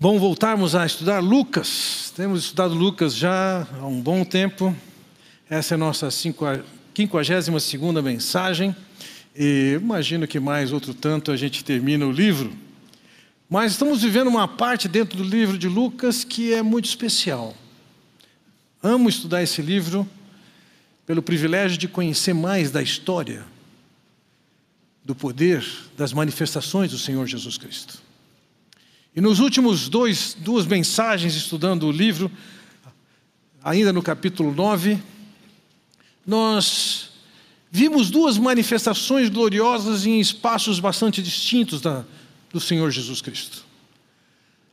Bom voltarmos a estudar Lucas. Temos estudado Lucas já há um bom tempo. Essa é a nossa 52 segunda mensagem. E imagino que mais outro tanto a gente termina o livro. Mas estamos vivendo uma parte dentro do livro de Lucas que é muito especial. Amo estudar esse livro pelo privilégio de conhecer mais da história, do poder, das manifestações do Senhor Jesus Cristo. E nos últimos dois, duas mensagens estudando o livro, ainda no capítulo 9, nós vimos duas manifestações gloriosas em espaços bastante distintos da, do Senhor Jesus Cristo.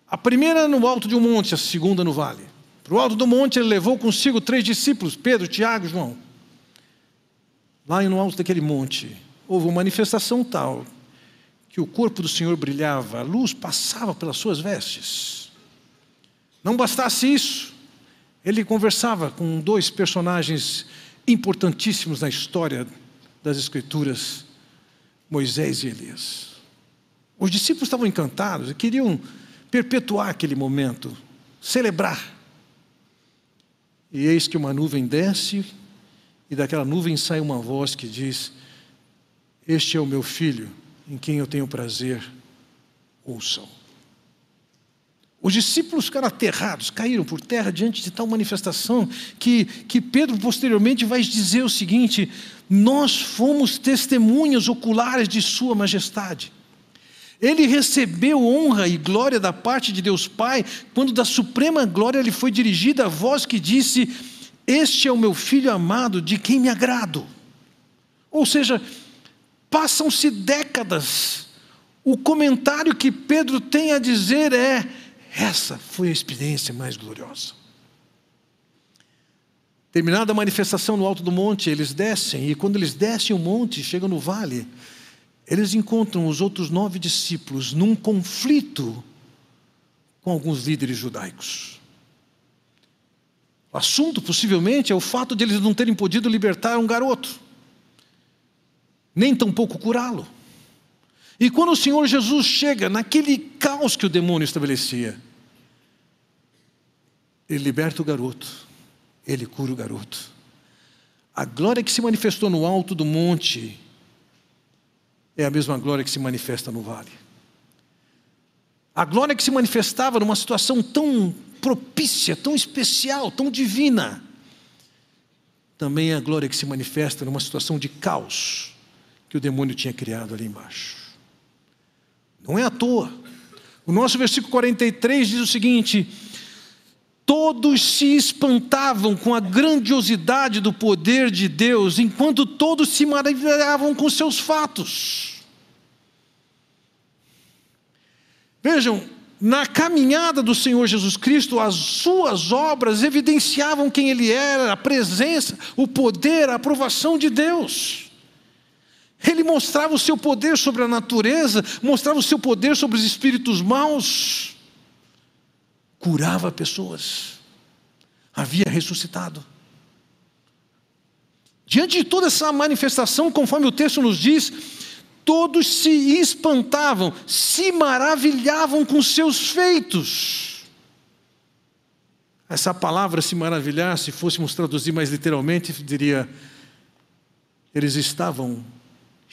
A primeira no alto de um monte, a segunda no vale. Para o alto do monte ele levou consigo três discípulos, Pedro, Tiago e João. Lá no alto daquele monte, houve uma manifestação tal que o corpo do Senhor brilhava, a luz passava pelas suas vestes. Não bastasse isso, ele conversava com dois personagens importantíssimos na história das Escrituras, Moisés e Elias. Os discípulos estavam encantados e queriam perpetuar aquele momento, celebrar. E eis que uma nuvem desce, e daquela nuvem sai uma voz que diz: Este é o meu filho em quem eu tenho prazer, ouçam. Os discípulos ficaram aterrados, caíram por terra diante de tal manifestação que, que Pedro posteriormente vai dizer o seguinte: Nós fomos testemunhas oculares de Sua Majestade. Ele recebeu honra e glória da parte de Deus Pai, quando da suprema glória lhe foi dirigida a voz que disse: Este é o meu filho amado, de quem me agrado. Ou seja, Passam-se décadas. O comentário que Pedro tem a dizer é: essa foi a experiência mais gloriosa. Terminada a manifestação no alto do monte, eles descem, e quando eles descem o monte, chegam no vale, eles encontram os outros nove discípulos num conflito com alguns líderes judaicos. O assunto, possivelmente, é o fato de eles não terem podido libertar um garoto nem tampouco curá-lo. E quando o Senhor Jesus chega naquele caos que o demônio estabelecia, ele liberta o garoto, ele cura o garoto. A glória que se manifestou no alto do monte é a mesma glória que se manifesta no vale. A glória que se manifestava numa situação tão propícia, tão especial, tão divina, também é a glória que se manifesta numa situação de caos que o demônio tinha criado ali embaixo. Não é à toa. O nosso versículo 43 diz o seguinte: Todos se espantavam com a grandiosidade do poder de Deus, enquanto todos se maravilhavam com seus fatos. Vejam, na caminhada do Senhor Jesus Cristo, as suas obras evidenciavam quem Ele era, a presença, o poder, a aprovação de Deus. Ele mostrava o seu poder sobre a natureza, mostrava o seu poder sobre os espíritos maus, curava pessoas, havia ressuscitado. Diante de toda essa manifestação, conforme o texto nos diz, todos se espantavam, se maravilhavam com seus feitos. Essa palavra se maravilhar, se fôssemos traduzir mais literalmente, diria: eles estavam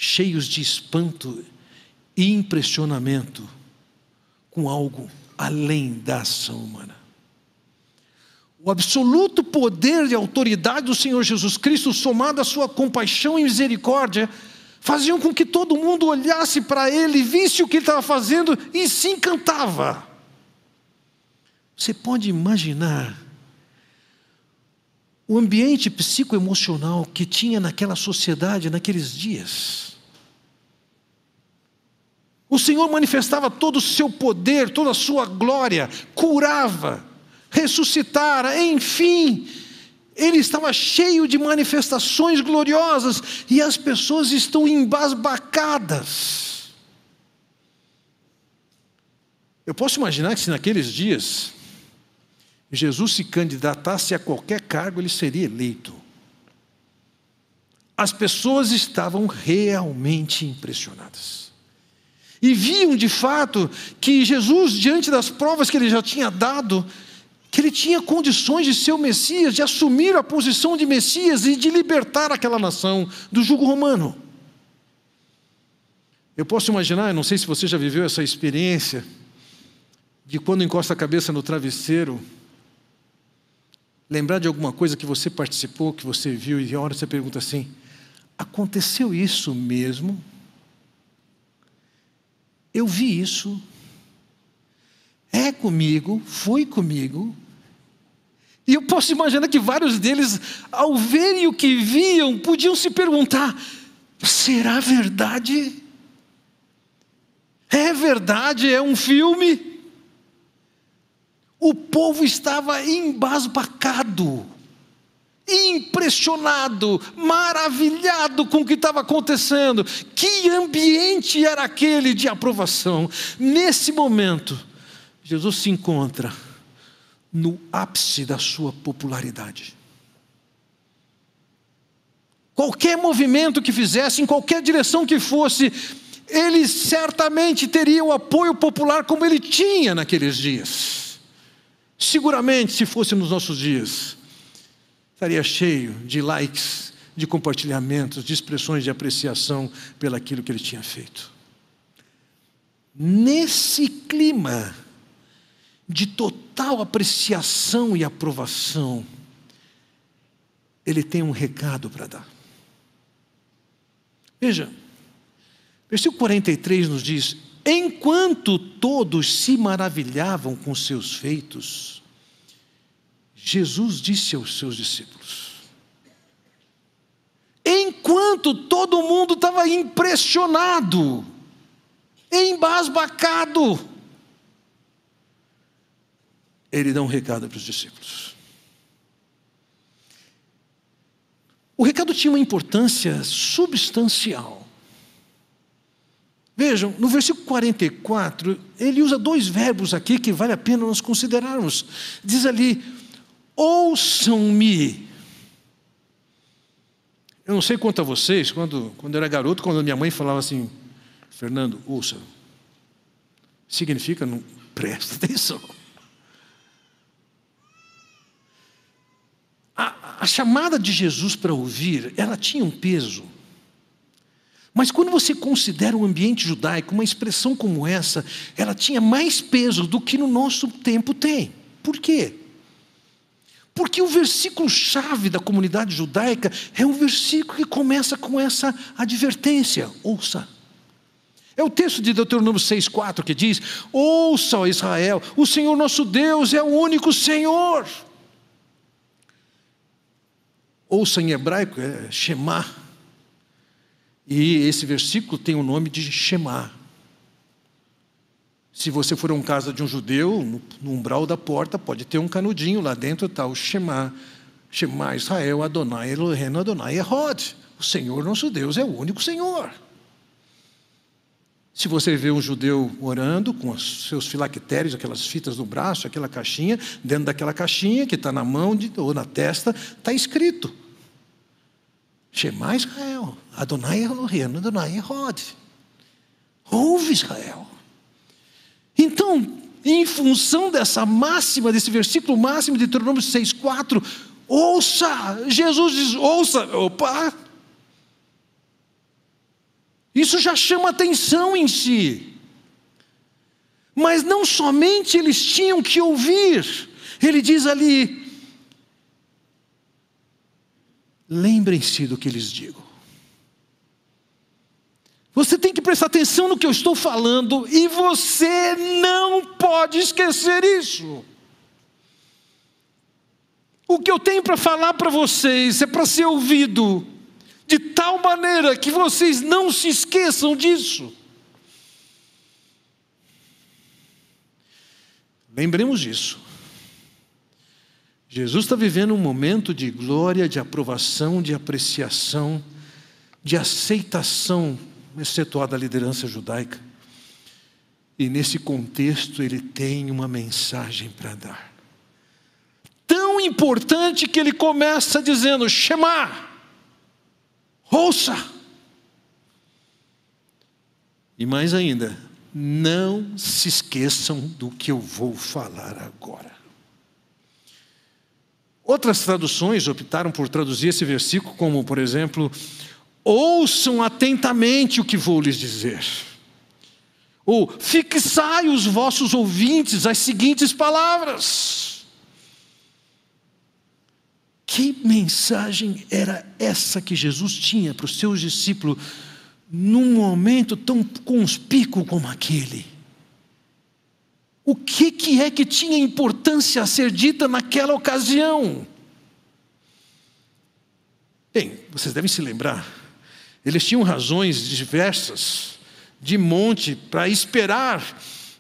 cheios de espanto e impressionamento com algo além da ação humana. O absoluto poder e autoridade do Senhor Jesus Cristo, somado à sua compaixão e misericórdia, faziam com que todo mundo olhasse para ele, visse o que ele estava fazendo e se encantava. Você pode imaginar o ambiente psicoemocional que tinha naquela sociedade naqueles dias. O Senhor manifestava todo o seu poder, toda a sua glória, curava, ressuscitara, enfim, ele estava cheio de manifestações gloriosas e as pessoas estão embasbacadas. Eu posso imaginar que se naqueles dias Jesus se candidatasse a qualquer cargo, ele seria eleito. As pessoas estavam realmente impressionadas. E viam de fato que Jesus, diante das provas que ele já tinha dado, que ele tinha condições de ser o Messias, de assumir a posição de Messias e de libertar aquela nação do jugo romano. Eu posso imaginar, não sei se você já viveu essa experiência, de quando encosta a cabeça no travesseiro, lembrar de alguma coisa que você participou, que você viu, e a hora você pergunta assim: aconteceu isso mesmo? Eu vi isso. É comigo, foi comigo. E eu posso imaginar que vários deles, ao verem o que viam, podiam se perguntar: será verdade? É verdade? É um filme? O povo estava embasbacado impressionado, maravilhado com o que estava acontecendo. Que ambiente era aquele de aprovação? Nesse momento, Jesus se encontra no ápice da sua popularidade. Qualquer movimento que fizesse, em qualquer direção que fosse, ele certamente teria o apoio popular como ele tinha naqueles dias. Seguramente, se fosse nos nossos dias, estaria cheio de likes, de compartilhamentos, de expressões de apreciação pelaquilo que ele tinha feito. Nesse clima de total apreciação e aprovação, ele tem um recado para dar. Veja, versículo 43 nos diz: Enquanto todos se maravilhavam com seus feitos, Jesus disse aos seus discípulos, enquanto todo mundo estava impressionado, embasbacado, ele dá um recado para os discípulos. O recado tinha uma importância substancial. Vejam, no versículo 44, ele usa dois verbos aqui que vale a pena nós considerarmos. Diz ali: ouçam-me. Eu não sei quanto a vocês, quando, quando eu era garoto, quando minha mãe falava assim, Fernando, ouça, significa, não, presta atenção. A, a chamada de Jesus para ouvir, ela tinha um peso. Mas quando você considera o ambiente judaico, uma expressão como essa, ela tinha mais peso do que no nosso tempo tem. Por quê? Porque o versículo-chave da comunidade judaica é um versículo que começa com essa advertência: ouça. É o texto de Deuteronômio 6,4 que diz: Ouça, ó Israel, o Senhor nosso Deus é o único Senhor. Ouça em hebraico é Shema. E esse versículo tem o nome de Shema. Se você for um casa de um judeu, no, no umbral da porta pode ter um canudinho, lá dentro está o Shema. Shema Israel, Adonai Elohim, Adonai Erod. O Senhor nosso Deus é o único Senhor. Se você vê um judeu orando com os seus filactérios, aquelas fitas no braço, aquela caixinha, dentro daquela caixinha que está na mão de, ou na testa, está escrito: Shema Israel, Adonai Elohim, Adonai Erod. Ouve Israel. Então, em função dessa máxima, desse versículo máximo de Deuteronômio 6,4, ouça, Jesus diz: ouça, opa, isso já chama atenção em si. Mas não somente eles tinham que ouvir, ele diz ali: lembrem-se do que lhes digo. Você tem que prestar atenção no que eu estou falando e você não pode esquecer isso. O que eu tenho para falar para vocês é para ser ouvido de tal maneira que vocês não se esqueçam disso. Lembremos disso. Jesus está vivendo um momento de glória, de aprovação, de apreciação, de aceitação excetuada a liderança judaica. E nesse contexto ele tem uma mensagem para dar. Tão importante que ele começa dizendo: Shema, ouça. E mais ainda, não se esqueçam do que eu vou falar agora. Outras traduções optaram por traduzir esse versículo como, por exemplo, ouçam atentamente o que vou lhes dizer. Ou fixai os vossos ouvintes as seguintes palavras. Que mensagem era essa que Jesus tinha para os seus discípulos num momento tão conspícuo como aquele? O que, que é que tinha importância a ser dita naquela ocasião? Bem, vocês devem se lembrar, eles tinham razões diversas de monte para esperar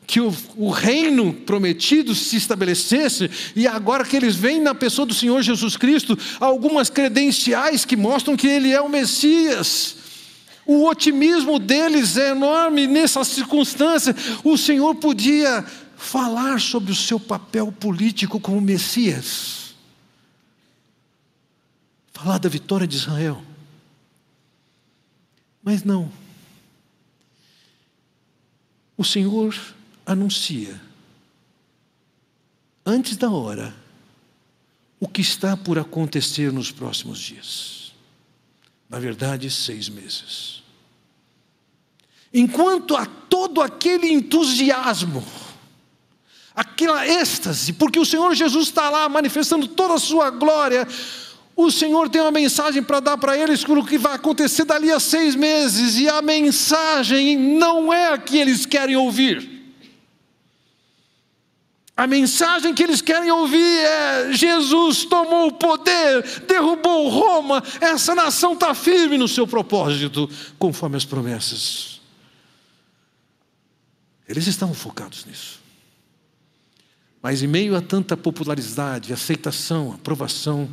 que o, o, reino prometido se estabelecesse, e agora que eles veem na pessoa do Senhor Jesus Cristo algumas credenciais que mostram que Ele é o Messias. O otimismo deles é enorme nessa circunstância. O Senhor podia falar sobre o seu papel político como Messias, falar da vitória de Israel. Mas não. O Senhor anuncia, antes da hora, o que está por acontecer nos próximos dias. Na verdade, seis meses. Enquanto há todo aquele entusiasmo, aquela êxtase, porque o Senhor Jesus está lá manifestando toda a sua glória, o Senhor tem uma mensagem para dar para eles sobre o que vai acontecer dali a seis meses, e a mensagem não é a que eles querem ouvir. A mensagem que eles querem ouvir é: Jesus tomou o poder, derrubou Roma, essa nação está firme no seu propósito, conforme as promessas. Eles estão focados nisso. Mas em meio a tanta popularidade, aceitação, aprovação,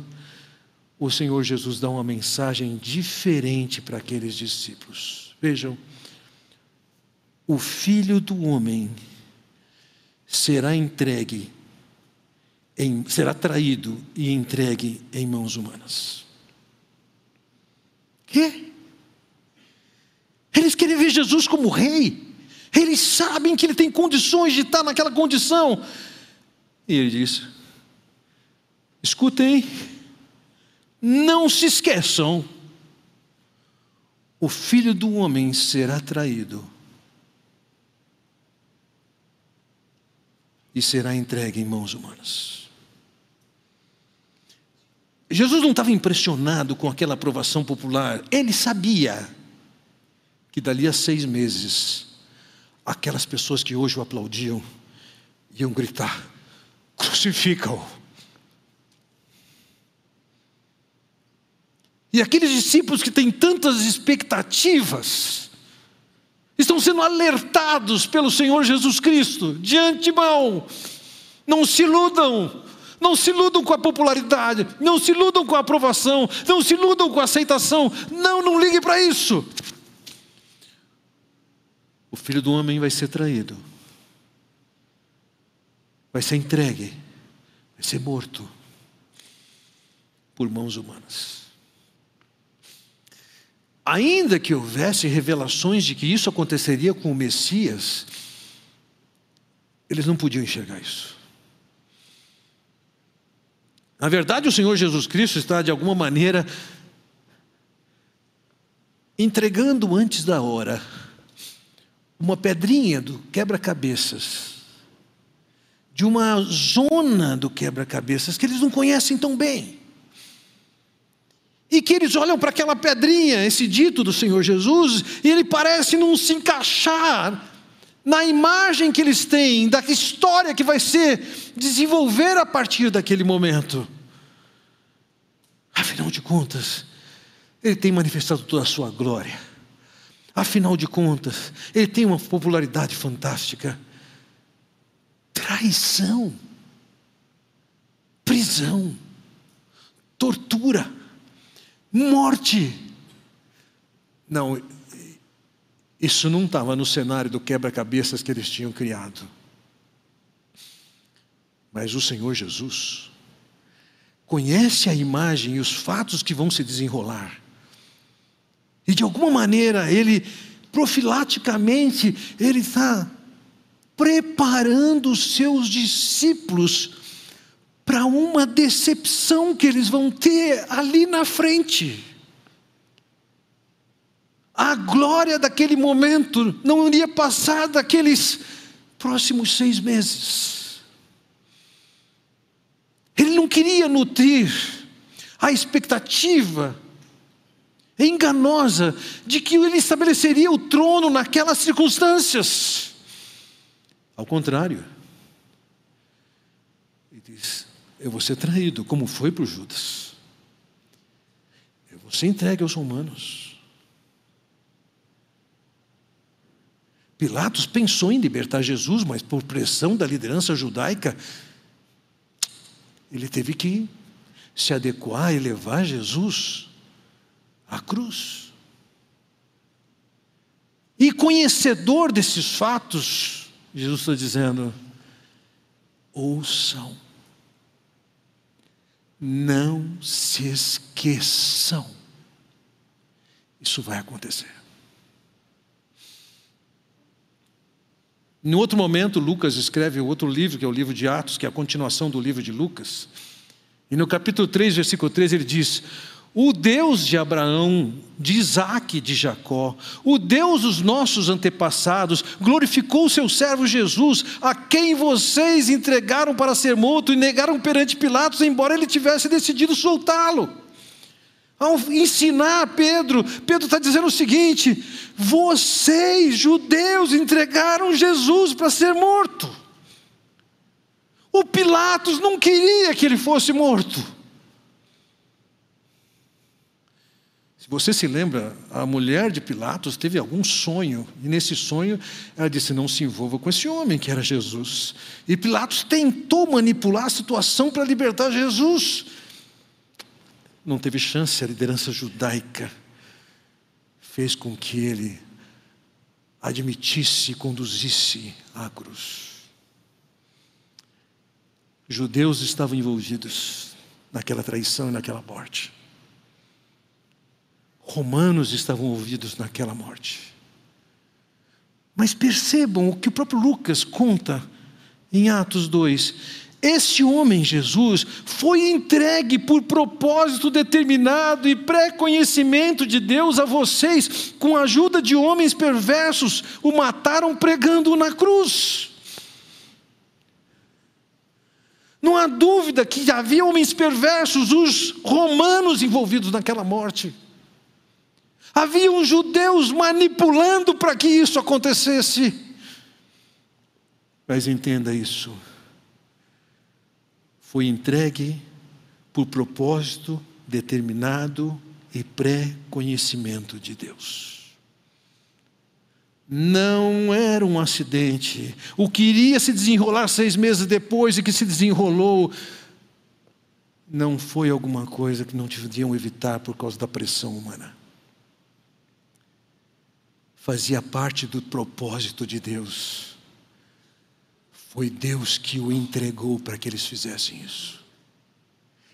o Senhor Jesus dá uma mensagem diferente para aqueles discípulos. Vejam, o filho do homem será entregue, em, será traído e entregue em mãos humanas. Que? Eles querem ver Jesus como rei. Eles sabem que ele tem condições de estar naquela condição. E ele diz: escutem, não se esqueçam, o filho do homem será traído e será entregue em mãos humanas. Jesus não estava impressionado com aquela aprovação popular, ele sabia que dali a seis meses, aquelas pessoas que hoje o aplaudiam iam gritar: crucifica-o. E aqueles discípulos que têm tantas expectativas, estão sendo alertados pelo Senhor Jesus Cristo, de antemão. Não se iludam, não se iludam com a popularidade, não se iludam com a aprovação, não se iludam com a aceitação. Não, não ligue para isso. O filho do homem vai ser traído, vai ser entregue, vai ser morto por mãos humanas. Ainda que houvesse revelações de que isso aconteceria com o Messias, eles não podiam enxergar isso. Na verdade, o Senhor Jesus Cristo está, de alguma maneira, entregando antes da hora uma pedrinha do quebra-cabeças, de uma zona do quebra-cabeças que eles não conhecem tão bem. E que eles olham para aquela pedrinha, esse dito do Senhor Jesus, e ele parece não se encaixar na imagem que eles têm, da história que vai ser desenvolver a partir daquele momento. Afinal de contas, ele tem manifestado toda a sua glória. Afinal de contas, ele tem uma popularidade fantástica. Traição, prisão, tortura morte. Não, isso não estava no cenário do quebra-cabeças que eles tinham criado. Mas o Senhor Jesus conhece a imagem e os fatos que vão se desenrolar. E de alguma maneira ele profilaticamente, ele está preparando os seus discípulos para uma decepção que eles vão ter ali na frente. A glória daquele momento não iria passar daqueles próximos seis meses. Ele não queria nutrir a expectativa enganosa de que ele estabeleceria o trono naquelas circunstâncias. Ao contrário, ele diz: Eu vou ser traído, como foi para o Judas. Eu vou ser entregue aos romanos. Pilatos pensou em libertar Jesus, mas por pressão da liderança judaica, ele teve que se adequar e levar Jesus à cruz. E conhecedor desses fatos, Jesus está dizendo: ouçam, não se esqueçam, isso vai acontecer. Em outro momento, Lucas escreve outro livro, que é o livro de Atos, que é a continuação do livro de Lucas. E no capítulo 3, versículo 3, ele diz: O Deus de Abraão, de Isaac de Jacó, o Deus dos nossos antepassados, glorificou o seu servo Jesus, a quem vocês entregaram para ser morto e negaram perante Pilatos, embora ele tivesse decidido soltá-lo. Ao ensinar Pedro, Pedro está dizendo o seguinte: vocês, judeus, entregaram Jesus para ser morto. O Pilatos não queria que ele fosse morto. Se você se lembra, a mulher de Pilatos teve algum sonho, e nesse sonho ela disse: Não se envolva com esse homem que era Jesus. E Pilatos tentou manipular a situação para libertar Jesus não teve chance, a liderança judaica fez com que ele admitisse e conduzisse à cruz. Judeus estavam envolvidos naquela traição e naquela morte. Romanos estavam envolvidos naquela morte. Mas percebam o que o próprio Lucas conta em Atos 2. Esse homem, Jesus, foi entregue por propósito determinado e pré-conhecimento de Deus a vocês, com a ajuda de homens perversos, o mataram pregando na cruz. Não há dúvida que havia homens perversos, os romanos envolvidos naquela morte. Havia judeus manipulando para que isso acontecesse. Mas entenda isso foi entregue por propósito determinado e pré-conhecimento de Deus. Não era um acidente. O que iria se desenrolar seis meses depois e que se desenrolou, não foi alguma coisa que não deviam evitar por causa da pressão humana. Fazia parte do propósito de Deus foi Deus que o entregou para que eles fizessem isso.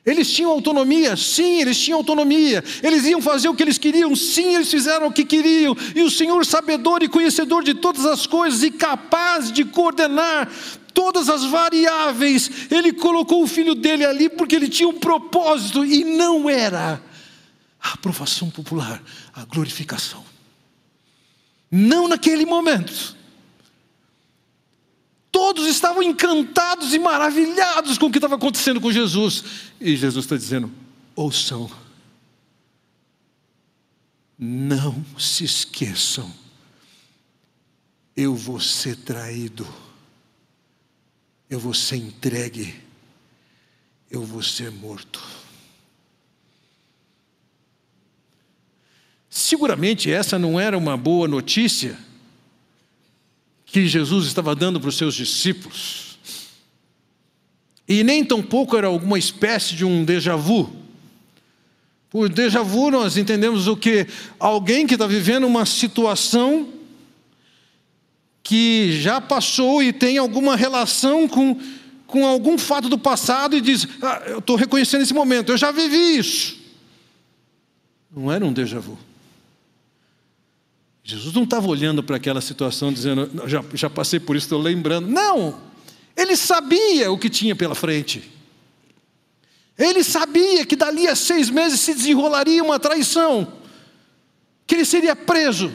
Eles tinham autonomia? Sim, eles tinham autonomia. Eles iam fazer o que eles queriam? Sim, eles fizeram o que queriam. E o Senhor, sabedor e conhecedor de todas as coisas e capaz de coordenar todas as variáveis, ele colocou o filho dele ali porque ele tinha um propósito e não era a aprovação popular, a glorificação. Não naquele momento. Todos estavam encantados e maravilhados com o que estava acontecendo com Jesus. E Jesus está dizendo: ouçam, não se esqueçam, eu vou ser traído, eu vou ser entregue, eu vou ser morto. Seguramente essa não era uma boa notícia que Jesus estava dando para os seus discípulos. E nem tampouco era alguma espécie de um déjà vu. Por déjà vu nós entendemos o que? Alguém que está vivendo uma situação que já passou e tem alguma relação com, com algum fato do passado e diz: ah, Eu estou reconhecendo esse momento, eu já vivi isso. Não era um déjà vu. Jesus não estava olhando para aquela situação dizendo, já, já passei por isso, estou lembrando. Não! Ele sabia o que tinha pela frente. Ele sabia que dali a seis meses se desenrolaria uma traição, que ele seria preso,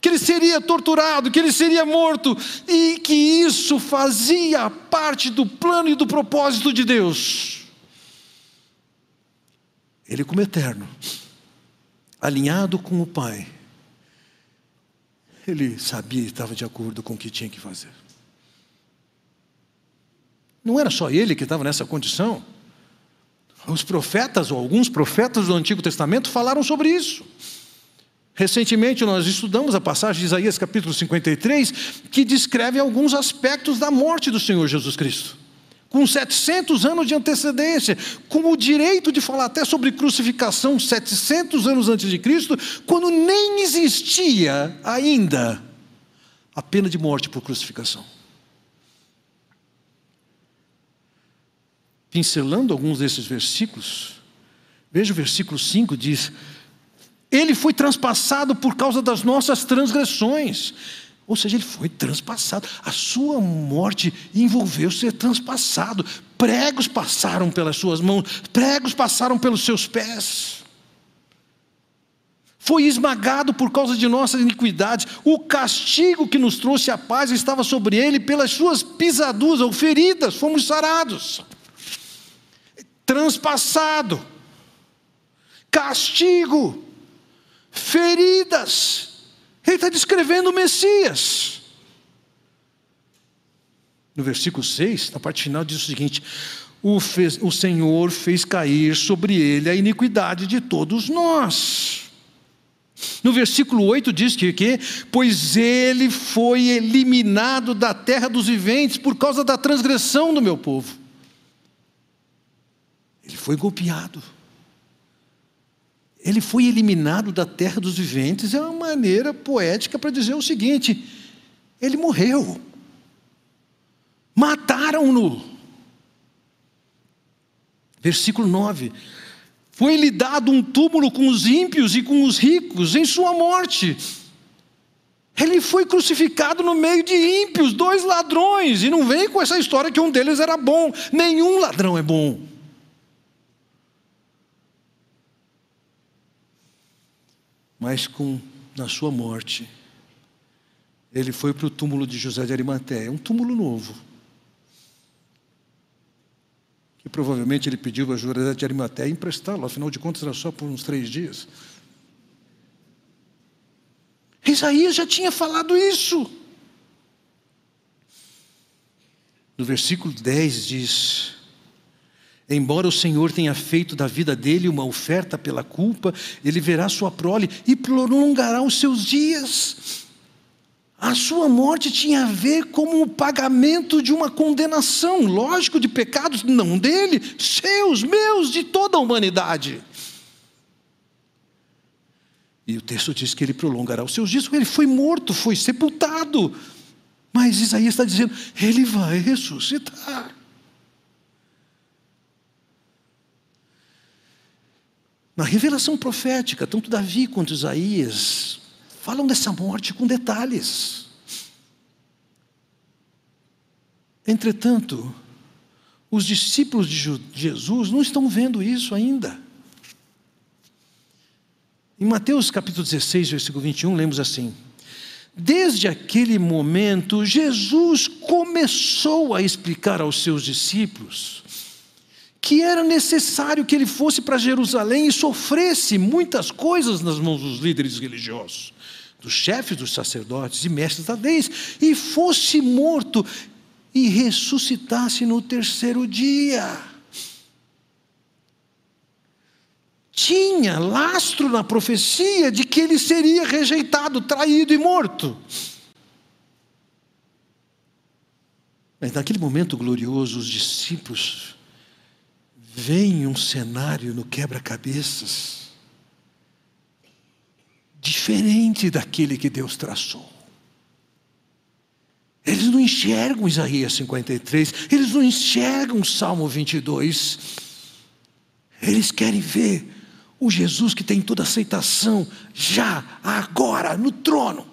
que ele seria torturado, que ele seria morto, e que isso fazia parte do plano e do propósito de Deus. Ele, como eterno, alinhado com o Pai, ele sabia e estava de acordo com o que tinha que fazer. Não era só ele que estava nessa condição. Os profetas, ou alguns profetas do Antigo Testamento, falaram sobre isso. Recentemente nós estudamos a passagem de Isaías capítulo 53, que descreve alguns aspectos da morte do Senhor Jesus Cristo. Com 700 anos de antecedência, com o direito de falar até sobre crucificação 700 anos antes de Cristo, quando nem existia ainda a pena de morte por crucificação. pincelando alguns desses versículos, veja o versículo 5: diz: Ele foi transpassado por causa das nossas transgressões. Ou seja, ele foi transpassado. A sua morte envolveu ser transpassado. Pregos passaram pelas suas mãos, pregos passaram pelos seus pés. Foi esmagado por causa de nossas iniquidades. O castigo que nos trouxe a paz estava sobre ele, pelas suas pisaduras ou feridas, fomos sarados transpassado, castigo, feridas. Ele está descrevendo o Messias. No versículo 6, na parte final, diz o seguinte: o, fez, o Senhor fez cair sobre ele a iniquidade de todos nós. No versículo 8 diz que, que pois ele foi eliminado da terra dos viventes por causa da transgressão do meu povo. Ele foi golpeado. Ele foi eliminado da terra dos viventes. É uma maneira poética para dizer o seguinte: ele morreu. Mataram-no. Versículo 9: Foi-lhe dado um túmulo com os ímpios e com os ricos em sua morte. Ele foi crucificado no meio de ímpios, dois ladrões, e não vem com essa história que um deles era bom. Nenhum ladrão é bom. Mas com na sua morte, ele foi para o túmulo de José de Arimateia, um túmulo novo. Que provavelmente ele pediu a José de Arimateia emprestá-lo, afinal de contas era só por uns três dias. Isaías já tinha falado isso. No versículo 10 diz: Embora o Senhor tenha feito da vida dele uma oferta pela culpa, ele verá sua prole e prolongará os seus dias. A sua morte tinha a ver com o pagamento de uma condenação, lógico, de pecados, não dele, seus, meus, de toda a humanidade. E o texto diz que ele prolongará os seus dias, ele foi morto, foi sepultado. Mas Isaías está dizendo, ele vai ressuscitar. Na revelação profética, tanto Davi quanto Isaías falam dessa morte com detalhes. Entretanto, os discípulos de Jesus não estão vendo isso ainda. Em Mateus capítulo 16, versículo 21, lemos assim: Desde aquele momento, Jesus começou a explicar aos seus discípulos que era necessário que ele fosse para Jerusalém e sofresse muitas coisas nas mãos dos líderes religiosos, dos chefes dos sacerdotes e mestres da lei, e fosse morto e ressuscitasse no terceiro dia. Tinha lastro na profecia de que ele seria rejeitado, traído e morto. Mas naquele momento glorioso, os discípulos vem um cenário no quebra-cabeças diferente daquele que Deus traçou. Eles não enxergam Isaías 53, eles não enxergam Salmo 22. Eles querem ver o Jesus que tem toda aceitação, já, agora, no trono.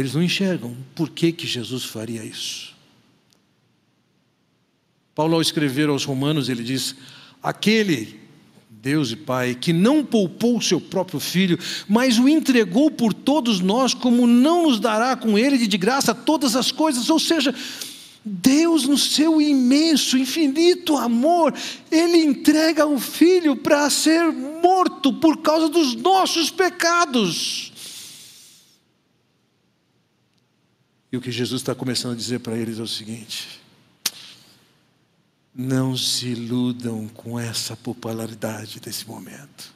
Eles não enxergam por que, que Jesus faria isso. Paulo, ao escrever aos Romanos, ele diz: Aquele Deus e Pai, que não poupou o seu próprio filho, mas o entregou por todos nós, como não nos dará com ele de graça todas as coisas? Ou seja, Deus, no seu imenso, infinito amor, Ele entrega o filho para ser morto por causa dos nossos pecados. E o que Jesus está começando a dizer para eles é o seguinte: não se iludam com essa popularidade desse momento.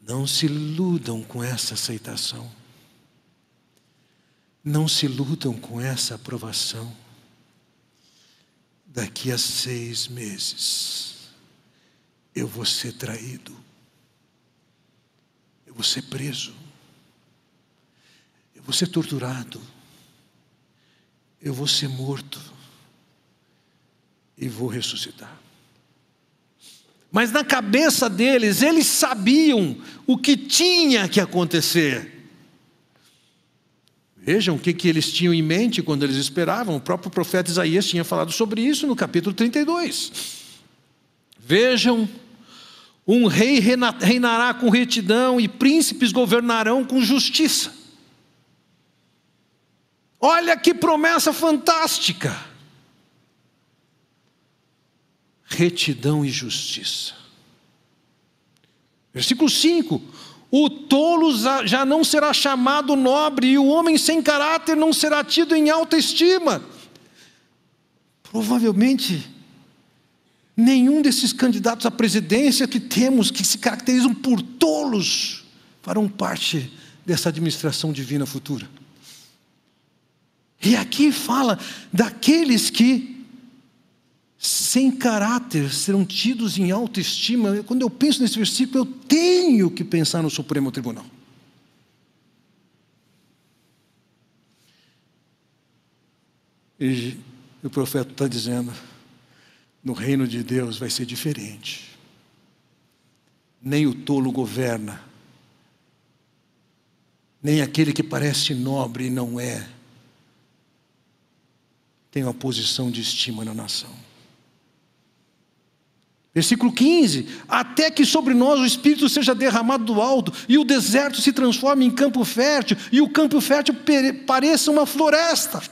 Não se iludam com essa aceitação. Não se iludam com essa aprovação. Daqui a seis meses, eu vou ser traído, eu vou ser preso eu vou ser torturado, eu vou ser morto e vou ressuscitar. Mas na cabeça deles, eles sabiam o que tinha que acontecer. Vejam o que, que eles tinham em mente quando eles esperavam. O próprio profeta Isaías tinha falado sobre isso no capítulo 32. Vejam, um rei reinará com retidão e príncipes governarão com justiça. Olha que promessa fantástica! Retidão e justiça. Versículo 5: O tolo já não será chamado nobre, e o homem sem caráter não será tido em alta estima. Provavelmente, nenhum desses candidatos à presidência que temos, que se caracterizam por tolos, farão parte dessa administração divina futura. E aqui fala daqueles que, sem caráter, serão tidos em autoestima. Quando eu penso nesse versículo, eu tenho que pensar no Supremo Tribunal. E o profeta está dizendo: no reino de Deus vai ser diferente. Nem o tolo governa, nem aquele que parece nobre e não é tem uma posição de estima na nação. Versículo 15: Até que sobre nós o Espírito seja derramado do alto, e o deserto se transforme em campo fértil, e o campo fértil pareça uma floresta.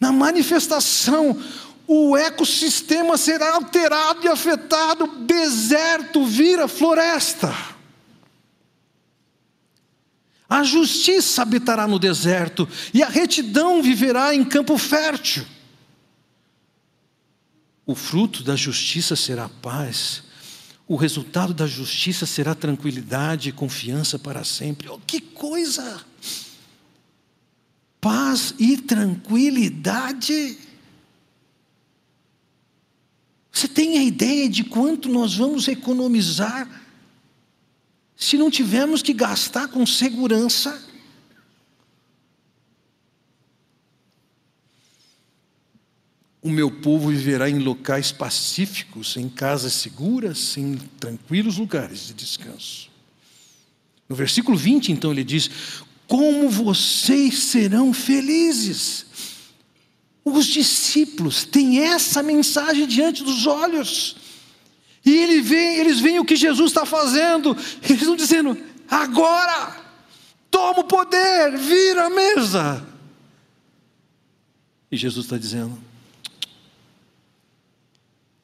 Na manifestação, o ecossistema será alterado e afetado, deserto vira floresta. A justiça habitará no deserto, e a retidão viverá em campo fértil. O fruto da justiça será paz, o resultado da justiça será tranquilidade e confiança para sempre. Oh, que coisa! Paz e tranquilidade. Você tem a ideia de quanto nós vamos economizar se não tivermos que gastar com segurança? O meu povo viverá em locais pacíficos, em casas seguras, em tranquilos lugares de descanso. No versículo 20, então, ele diz: Como vocês serão felizes. Os discípulos têm essa mensagem diante dos olhos. E ele vê, eles veem o que Jesus está fazendo, eles estão dizendo: agora, toma o poder, vira a mesa. E Jesus está dizendo: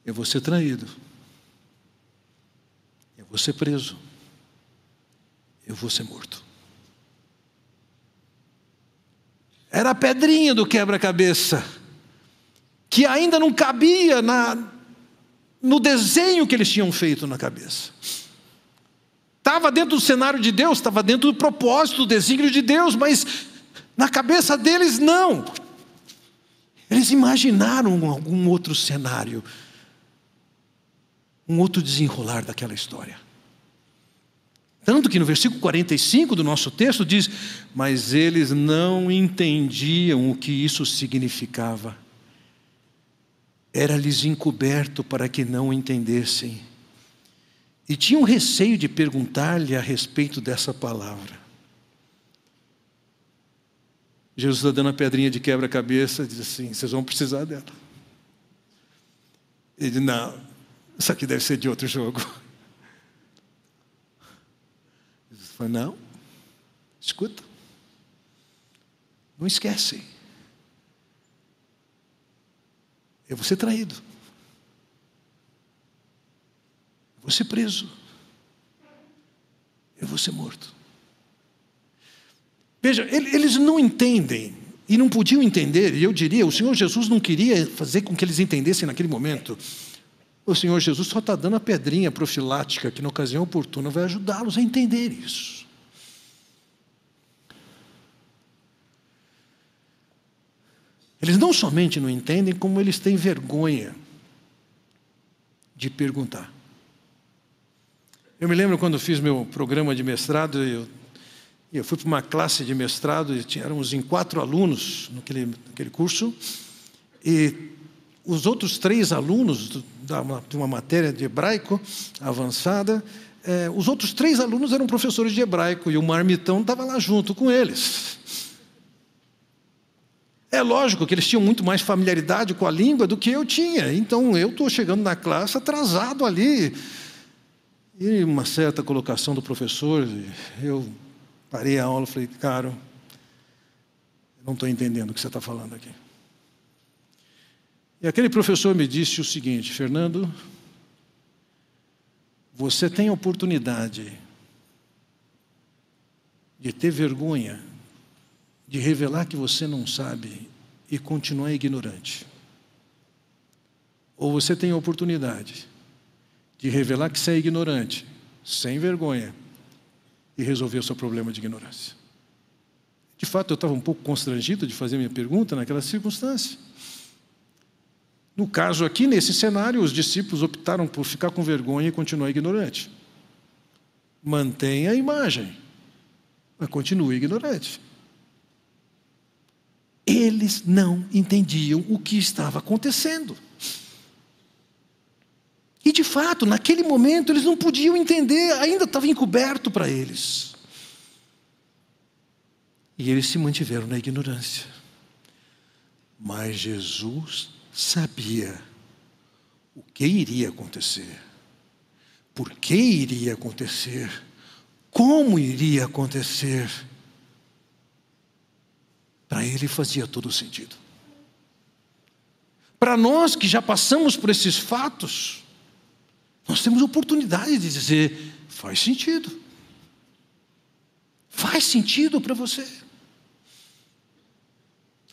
eu vou ser traído, eu vou ser preso, eu vou ser morto. Era a pedrinha do quebra-cabeça, que ainda não cabia na, no desenho que eles tinham feito na cabeça. Estava dentro do cenário de Deus, estava dentro do propósito, do desígnio de Deus, mas na cabeça deles não. Eles imaginaram algum outro cenário, um outro desenrolar daquela história. Tanto que no versículo 45 do nosso texto diz: Mas eles não entendiam o que isso significava. Era-lhes encoberto para que não entendessem. E tinham receio de perguntar-lhe a respeito dessa palavra. Jesus está dando a pedrinha de quebra-cabeça, diz assim: vocês vão precisar dela. Ele diz: não, isso aqui deve ser de outro jogo. Jesus fala: não, escuta, não esquece. Eu vou ser traído. Eu vou ser preso. Eu vou ser morto. Veja, eles não entendem e não podiam entender, e eu diria, o Senhor Jesus não queria fazer com que eles entendessem naquele momento. O Senhor Jesus só está dando a pedrinha profilática que, na ocasião oportuna, vai ajudá-los a entender isso. Eles não somente não entendem, como eles têm vergonha de perguntar. Eu me lembro quando fiz meu programa de mestrado, eu, eu fui para uma classe de mestrado, e éramos em quatro alunos naquele, naquele curso, e os outros três alunos de uma matéria de hebraico avançada, eh, os outros três alunos eram professores de hebraico e o marmitão estava lá junto com eles. É lógico que eles tinham muito mais familiaridade com a língua do que eu tinha, então eu estou chegando na classe atrasado ali. E uma certa colocação do professor, eu parei a aula e falei, caro, não estou entendendo o que você está falando aqui. E aquele professor me disse o seguinte: Fernando, você tem a oportunidade de ter vergonha, de revelar que você não sabe e continuar ignorante. Ou você tem a oportunidade de revelar que você é ignorante, sem vergonha, e resolver o seu problema de ignorância. De fato, eu estava um pouco constrangido de fazer minha pergunta naquela circunstância. No caso aqui, nesse cenário, os discípulos optaram por ficar com vergonha e continuar ignorante. Mantenha a imagem, mas continue ignorante. Eles não entendiam o que estava acontecendo. E de fato, naquele momento, eles não podiam entender, ainda estava encoberto para eles. E eles se mantiveram na ignorância. Mas Jesus sabia o que iria acontecer, por que iria acontecer, como iria acontecer. Para ele fazia todo sentido. Para nós que já passamos por esses fatos, nós temos oportunidade de dizer: faz sentido. Faz sentido para você.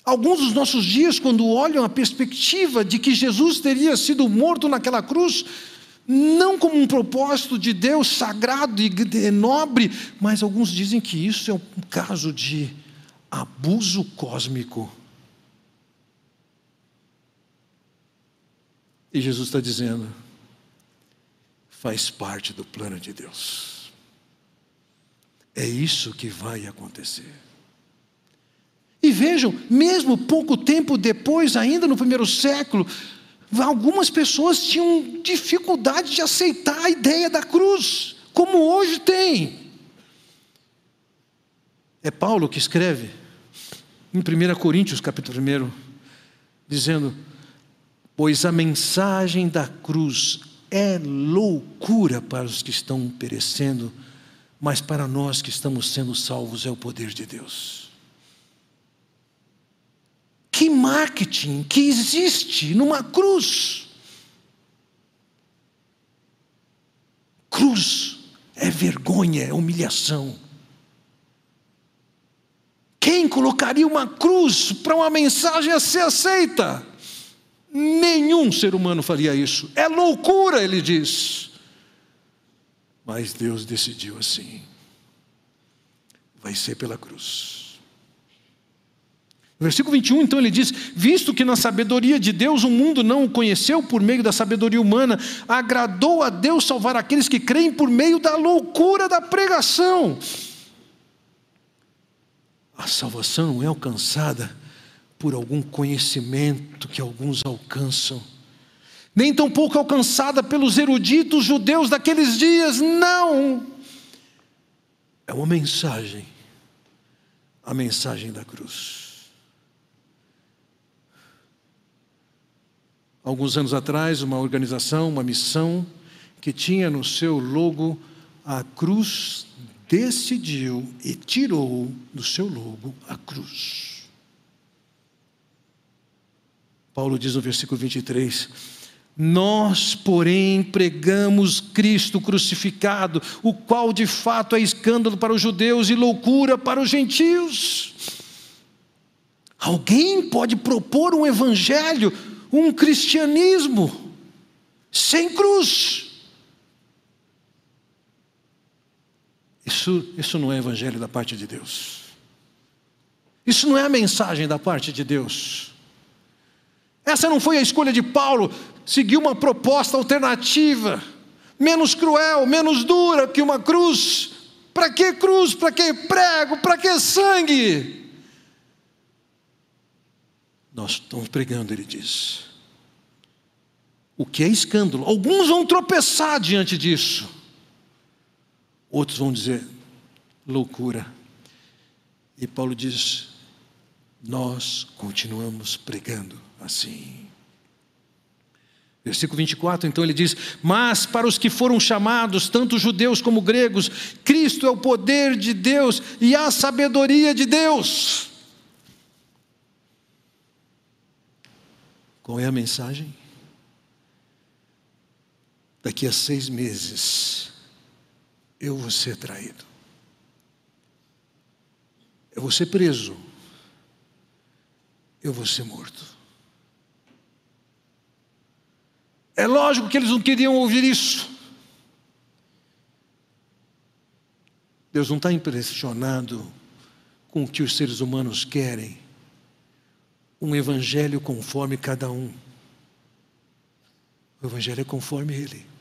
Alguns dos nossos dias, quando olham a perspectiva de que Jesus teria sido morto naquela cruz, não como um propósito de Deus sagrado e nobre, mas alguns dizem que isso é um caso de abuso cósmico. E Jesus está dizendo: faz parte do plano de Deus. É isso que vai acontecer. E vejam, mesmo pouco tempo depois, ainda no primeiro século, algumas pessoas tinham dificuldade de aceitar a ideia da cruz, como hoje tem. É Paulo que escreve em 1 Coríntios, capítulo 1, dizendo: Pois a mensagem da cruz é loucura para os que estão perecendo, mas para nós que estamos sendo salvos é o poder de Deus. Que marketing que existe numa cruz. Cruz é vergonha, é humilhação. Quem colocaria uma cruz para uma mensagem a ser aceita? Nenhum ser humano faria isso. É loucura, ele diz. Mas Deus decidiu assim. Vai ser pela cruz. versículo 21, então ele diz: Visto que na sabedoria de Deus o mundo não o conheceu por meio da sabedoria humana, agradou a Deus salvar aqueles que creem por meio da loucura da pregação. A salvação não é alcançada por algum conhecimento que alguns alcançam, nem tampouco alcançada pelos eruditos judeus daqueles dias, não. É uma mensagem, a mensagem da cruz. Alguns anos atrás, uma organização, uma missão, que tinha no seu logo a cruz, decidiu e tirou do seu logo a cruz. Paulo diz no versículo 23: Nós, porém, pregamos Cristo crucificado, o qual de fato é escândalo para os judeus e loucura para os gentios. Alguém pode propor um evangelho, um cristianismo, sem cruz. Isso, isso não é evangelho da parte de Deus. Isso não é a mensagem da parte de Deus. Essa não foi a escolha de Paulo, seguir uma proposta alternativa, menos cruel, menos dura que uma cruz. Para que cruz? Para que prego? Para que sangue? Nós estamos pregando, ele diz. O que é escândalo? Alguns vão tropeçar diante disso, outros vão dizer loucura. E Paulo diz: nós continuamos pregando assim. Versículo 24, então ele diz: Mas para os que foram chamados, tanto judeus como gregos, Cristo é o poder de Deus e a sabedoria de Deus. Qual é a mensagem? Daqui a seis meses, eu vou ser traído, eu vou ser preso, eu vou ser morto. É lógico que eles não queriam ouvir isso. Deus não está impressionado com o que os seres humanos querem. Um evangelho conforme cada um. O evangelho é conforme ele.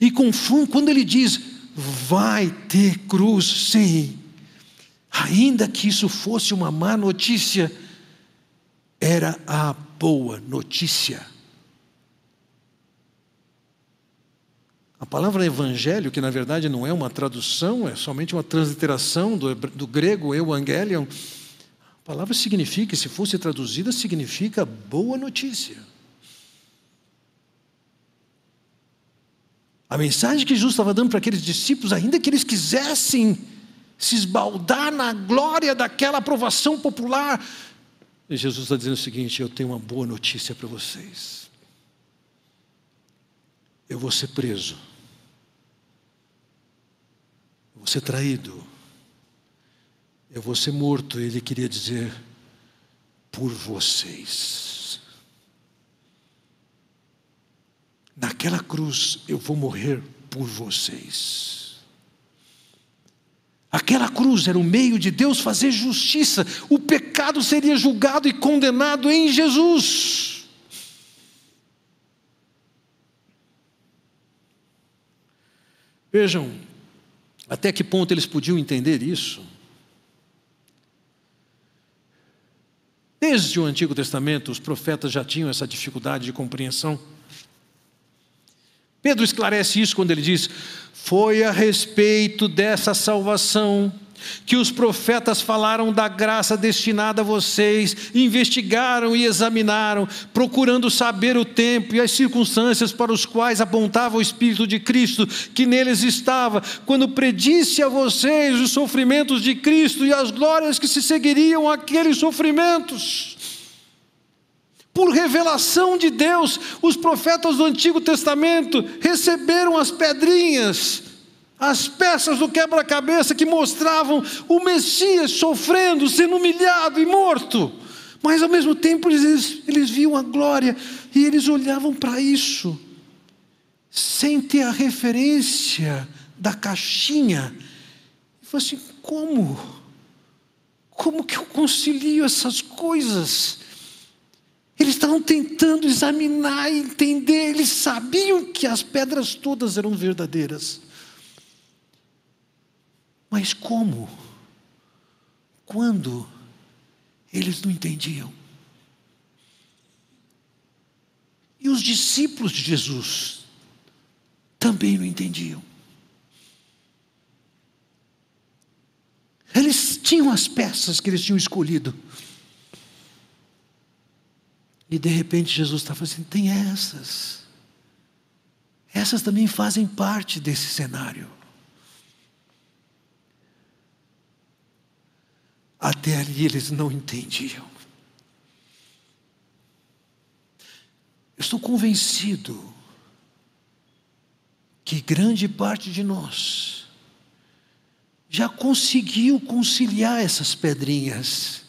E conforme, quando ele diz, vai ter cruz, sim. Ainda que isso fosse uma má notícia, era a boa notícia. A palavra evangelho, que na verdade não é uma tradução, é somente uma transliteração do, do grego evangelion, a palavra significa, se fosse traduzida, significa boa notícia. A mensagem que Jesus estava dando para aqueles discípulos, ainda que eles quisessem se esbaldar na glória daquela aprovação popular, Jesus está dizendo o seguinte: eu tenho uma boa notícia para vocês. Eu vou ser preso vou ser traído, eu vou ser morto. Ele queria dizer, por vocês. Naquela cruz eu vou morrer por vocês. Aquela cruz era o meio de Deus fazer justiça, o pecado seria julgado e condenado em Jesus. Vejam, até que ponto eles podiam entender isso? Desde o Antigo Testamento, os profetas já tinham essa dificuldade de compreensão. Pedro esclarece isso quando ele diz: Foi a respeito dessa salvação que os profetas falaram da graça destinada a vocês, investigaram e examinaram, procurando saber o tempo e as circunstâncias para os quais apontava o Espírito de Cristo que neles estava, quando predisse a vocês os sofrimentos de Cristo e as glórias que se seguiriam àqueles sofrimentos. Por revelação de Deus, os profetas do Antigo Testamento receberam as pedrinhas as peças do quebra-cabeça que mostravam o Messias sofrendo, sendo humilhado e morto. Mas ao mesmo tempo eles, eles viam a glória e eles olhavam para isso, sem ter a referência da caixinha. E falaram assim: como? como que eu concilio essas coisas? Eles estavam tentando examinar e entender, eles sabiam que as pedras todas eram verdadeiras. Mas como? Quando? Eles não entendiam. E os discípulos de Jesus também não entendiam. Eles tinham as peças que eles tinham escolhido. E de repente Jesus está falando assim: tem essas. Essas também fazem parte desse cenário. Até ali eles não entendiam. Eu estou convencido que grande parte de nós já conseguiu conciliar essas pedrinhas.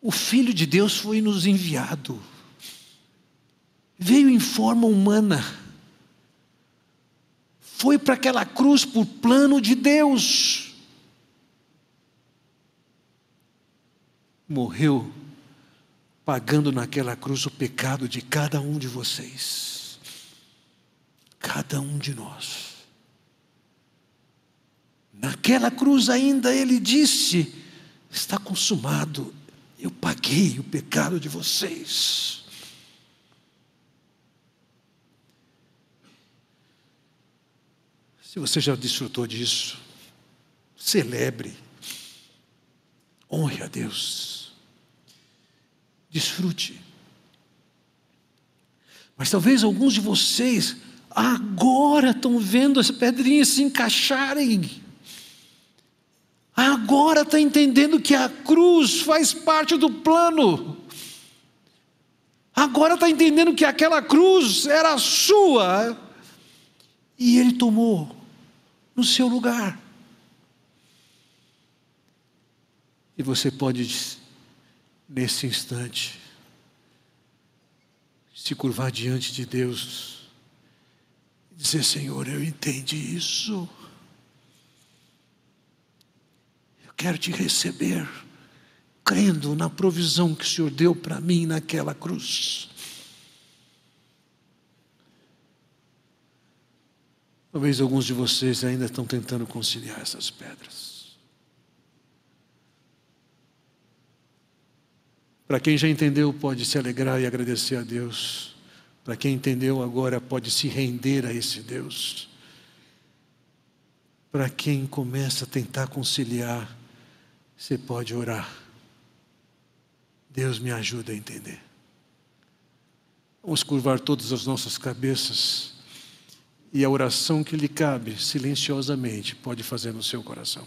O Filho de Deus foi nos enviado, veio em forma humana, foi para aquela cruz por plano de Deus, morreu pagando naquela cruz o pecado de cada um de vocês, cada um de nós. Naquela cruz ainda ele disse: Está consumado, eu paguei o pecado de vocês. Se você já desfrutou disso, celebre, honre a Deus desfrute. Mas talvez alguns de vocês agora estão vendo as pedrinhas se encaixarem. Agora está entendendo que a cruz faz parte do plano. Agora está entendendo que aquela cruz era sua e ele tomou no seu lugar. E você pode nesse instante, se curvar diante de Deus e dizer: Senhor, eu entendi isso. Eu quero te receber, crendo na provisão que o Senhor deu para mim naquela cruz. Talvez alguns de vocês ainda estão tentando conciliar essas pedras. Para quem já entendeu, pode se alegrar e agradecer a Deus. Para quem entendeu agora, pode se render a esse Deus. Para quem começa a tentar conciliar, você pode orar. Deus me ajuda a entender. Vamos curvar todas as nossas cabeças e a oração que lhe cabe, silenciosamente, pode fazer no seu coração.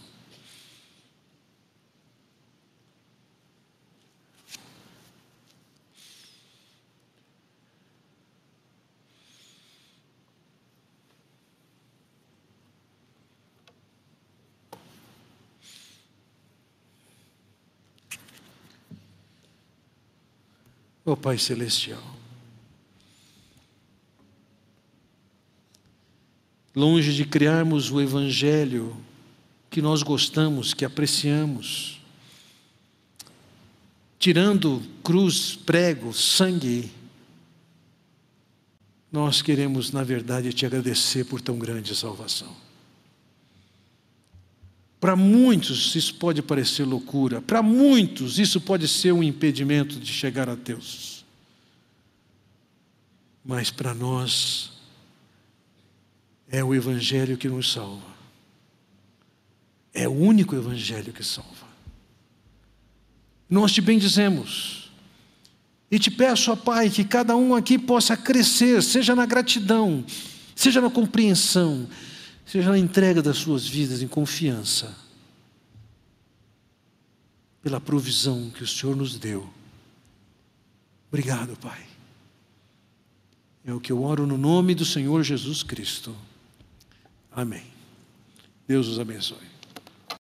Ó oh, Pai Celestial. Longe de criarmos o Evangelho que nós gostamos, que apreciamos, tirando cruz, prego, sangue, nós queremos, na verdade, te agradecer por tão grande salvação. Para muitos isso pode parecer loucura, para muitos isso pode ser um impedimento de chegar a Deus. Mas para nós é o Evangelho que nos salva. É o único Evangelho que salva. Nós te bendizemos. E te peço, ó Pai, que cada um aqui possa crescer, seja na gratidão, seja na compreensão, seja na entrega das suas vidas em confiança, pela provisão que o Senhor nos deu. Obrigado, Pai. É o que eu oro no nome do Senhor Jesus Cristo. Amém. Deus os abençoe.